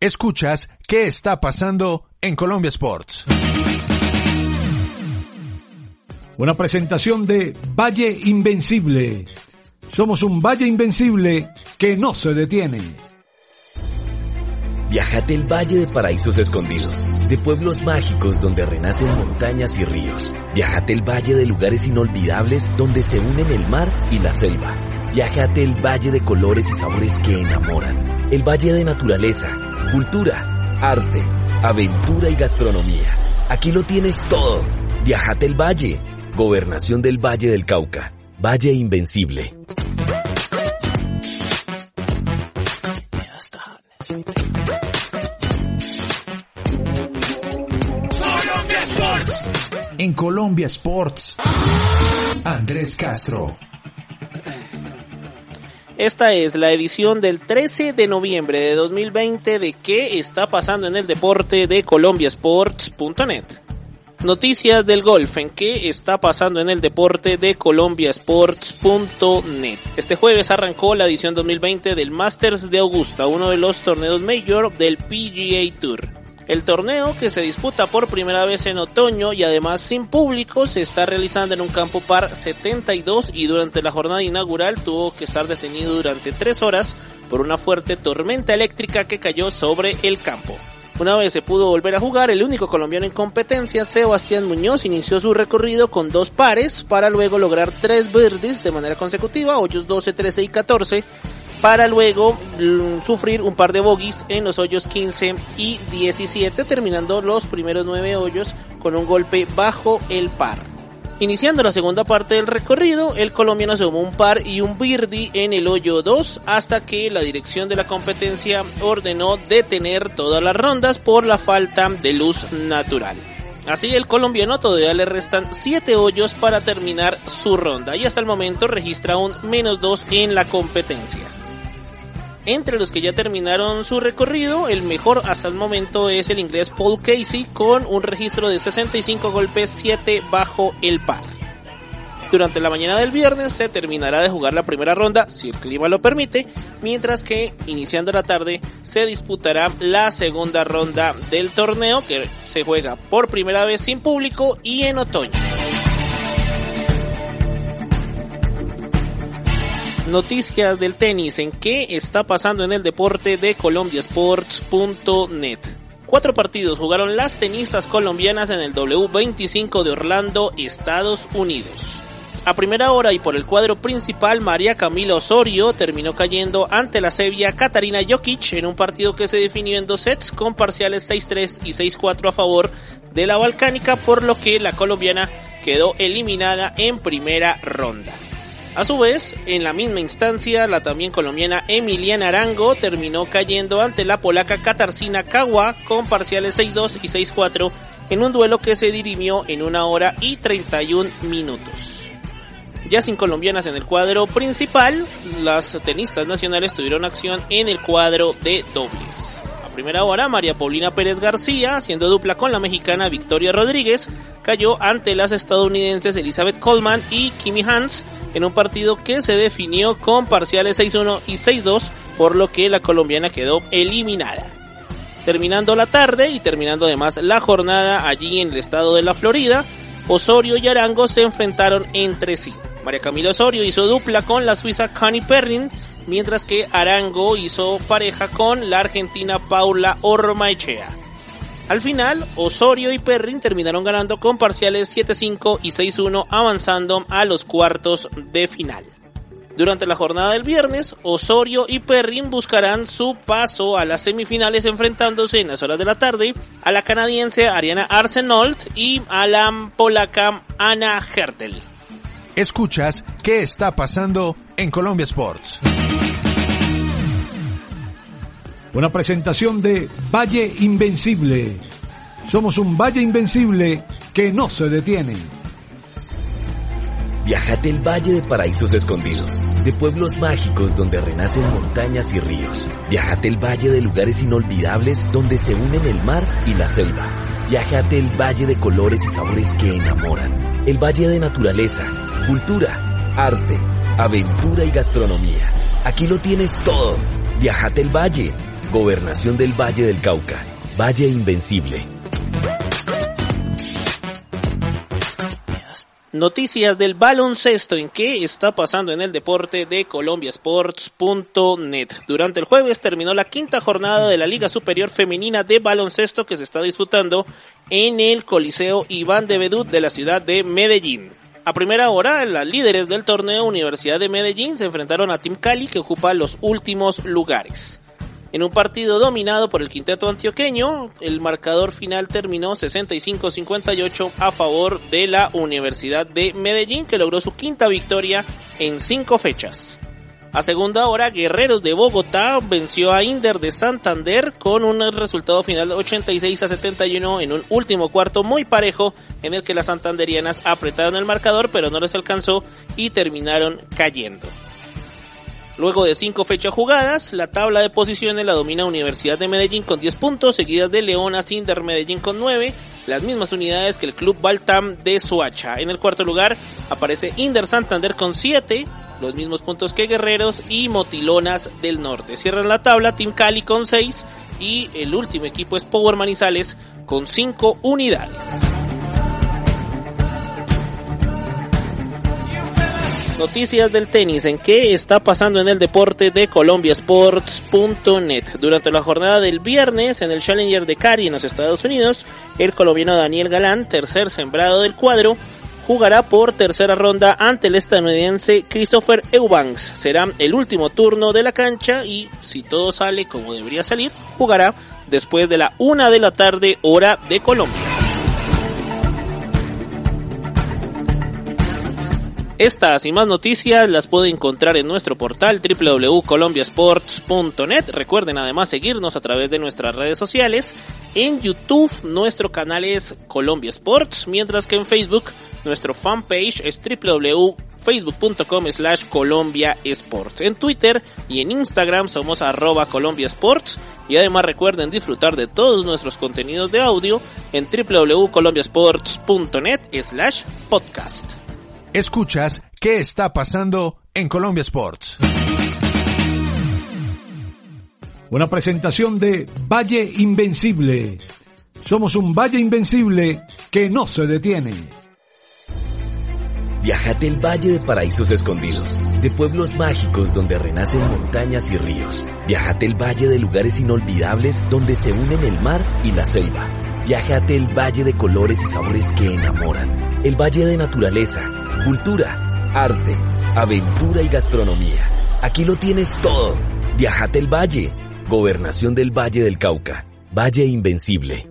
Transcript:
Escuchas qué está pasando en Colombia Sports. Una presentación de Valle Invencible. Somos un Valle Invencible que no se detiene. Viajate el Valle de Paraísos Escondidos, de pueblos mágicos donde renacen montañas y ríos. Viajate el Valle de lugares inolvidables donde se unen el mar y la selva. Viajate el Valle de colores y sabores que enamoran. El Valle de naturaleza, cultura, arte, aventura y gastronomía. Aquí lo tienes todo. Viajate el Valle. Gobernación del Valle del Cauca. Valle Invencible. En Colombia Sports, Andrés Castro. Esta es la edición del 13 de noviembre de 2020 de qué está pasando en el deporte de colombiasports.net. Noticias del golf en qué está pasando en el deporte de colombiasports.net. Este jueves arrancó la edición 2020 del Masters de Augusta, uno de los torneos mayor del PGA Tour. El torneo, que se disputa por primera vez en otoño y además sin público, se está realizando en un campo par 72 y durante la jornada inaugural tuvo que estar detenido durante 3 horas por una fuerte tormenta eléctrica que cayó sobre el campo. Una vez se pudo volver a jugar, el único colombiano en competencia, Sebastián Muñoz, inició su recorrido con dos pares para luego lograr tres birdies de manera consecutiva, hoyos 12, 13 y 14, para luego mm, sufrir un par de bogies en los hoyos 15 y 17, terminando los primeros 9 hoyos con un golpe bajo el par. Iniciando la segunda parte del recorrido, el colombiano sumó un par y un birdie en el hoyo 2 hasta que la dirección de la competencia ordenó detener todas las rondas por la falta de luz natural. Así el colombiano todavía le restan 7 hoyos para terminar su ronda y hasta el momento registra un menos 2 en la competencia. Entre los que ya terminaron su recorrido, el mejor hasta el momento es el inglés Paul Casey con un registro de 65 golpes, 7 bajo el par. Durante la mañana del viernes se terminará de jugar la primera ronda, si el clima lo permite, mientras que iniciando la tarde se disputará la segunda ronda del torneo que se juega por primera vez sin público y en otoño. Noticias del tenis en qué está pasando en el deporte de colombiasports.net. Cuatro partidos jugaron las tenistas colombianas en el W25 de Orlando, Estados Unidos. A primera hora y por el cuadro principal, María Camila Osorio terminó cayendo ante la sevia Katarina Jokic en un partido que se definió en dos sets con parciales 6-3 y 6-4 a favor de la balcánica, por lo que la colombiana quedó eliminada en primera ronda. A su vez, en la misma instancia, la también colombiana Emiliana Arango terminó cayendo ante la polaca Katarzyna Kawa con parciales 6-2 y 6-4 en un duelo que se dirimió en una hora y 31 minutos. Ya sin colombianas en el cuadro principal, las tenistas nacionales tuvieron acción en el cuadro de dobles. A primera hora, María Paulina Pérez García, haciendo dupla con la mexicana Victoria Rodríguez, cayó ante las estadounidenses Elizabeth Coleman y Kimi Hans en un partido que se definió con parciales 6-1 y 6-2, por lo que la colombiana quedó eliminada. Terminando la tarde y terminando además la jornada allí en el estado de la Florida, Osorio y Arango se enfrentaron entre sí. María Camila Osorio hizo dupla con la suiza Connie Perrin, mientras que Arango hizo pareja con la argentina Paula Ormaechea. Al final, Osorio y Perrin terminaron ganando con parciales 7-5 y 6-1 avanzando a los cuartos de final. Durante la jornada del viernes, Osorio y Perrin buscarán su paso a las semifinales enfrentándose en las horas de la tarde a la canadiense Ariana Arsenault y a la polaca Anna Hertel. Escuchas qué está pasando en Colombia Sports. Una presentación de Valle Invencible. Somos un Valle Invencible que no se detiene. Viajate el Valle de Paraísos Escondidos, de pueblos mágicos donde renacen montañas y ríos. Viajate el Valle de lugares inolvidables donde se unen el mar y la selva. Viajate el Valle de colores y sabores que enamoran. El Valle de naturaleza, cultura, arte, aventura y gastronomía. Aquí lo tienes todo. Viajate el Valle. Gobernación del Valle del Cauca. Valle Invencible. Noticias del baloncesto en qué está pasando en el deporte de colombiasports.net. Durante el jueves terminó la quinta jornada de la Liga Superior Femenina de Baloncesto que se está disputando en el Coliseo Iván de Bedut de la ciudad de Medellín. A primera hora, las líderes del torneo Universidad de Medellín se enfrentaron a Team Cali que ocupa los últimos lugares. En un partido dominado por el quinteto antioqueño, el marcador final terminó 65-58 a favor de la Universidad de Medellín, que logró su quinta victoria en cinco fechas. A segunda hora, Guerreros de Bogotá venció a Inder de Santander con un resultado final de 86 a 71 en un último cuarto muy parejo en el que las santanderianas apretaron el marcador pero no les alcanzó y terminaron cayendo. Luego de cinco fechas jugadas, la tabla de posiciones la domina Universidad de Medellín con 10 puntos, seguidas de Leona Cinder Medellín con 9, las mismas unidades que el club Baltam de Soacha. En el cuarto lugar aparece Inder Santander con 7, los mismos puntos que Guerreros y Motilonas del Norte. Cierran la tabla Team Cali con 6 y el último equipo es Power Manizales con 5 unidades. Noticias del tenis, en qué está pasando en el deporte de colombiasports.net. Durante la jornada del viernes en el Challenger de Cari en los Estados Unidos, el colombiano Daniel Galán, tercer sembrado del cuadro, jugará por tercera ronda ante el estadounidense Christopher Eubanks. Será el último turno de la cancha y si todo sale como debería salir, jugará después de la una de la tarde hora de Colombia. Estas y más noticias las puede encontrar en nuestro portal www.colombiasports.net. Recuerden además seguirnos a través de nuestras redes sociales. En YouTube nuestro canal es Colombia Sports, mientras que en Facebook nuestro fanpage es www.facebook.com slash Colombia Sports. En Twitter y en Instagram somos arroba Colombia Sports. Y además recuerden disfrutar de todos nuestros contenidos de audio en www.colombiasports.net slash podcast. Escuchas qué está pasando en Colombia Sports. Una presentación de Valle Invencible. Somos un Valle Invencible que no se detiene. Viajate el Valle de Paraísos Escondidos, de pueblos mágicos donde renacen montañas y ríos. Viajate el Valle de lugares inolvidables donde se unen el mar y la selva. Viajate el Valle de colores y sabores que enamoran. El Valle de naturaleza cultura, arte, aventura y gastronomía. Aquí lo tienes todo. Viajate el Valle. Gobernación del Valle del Cauca. Valle Invencible.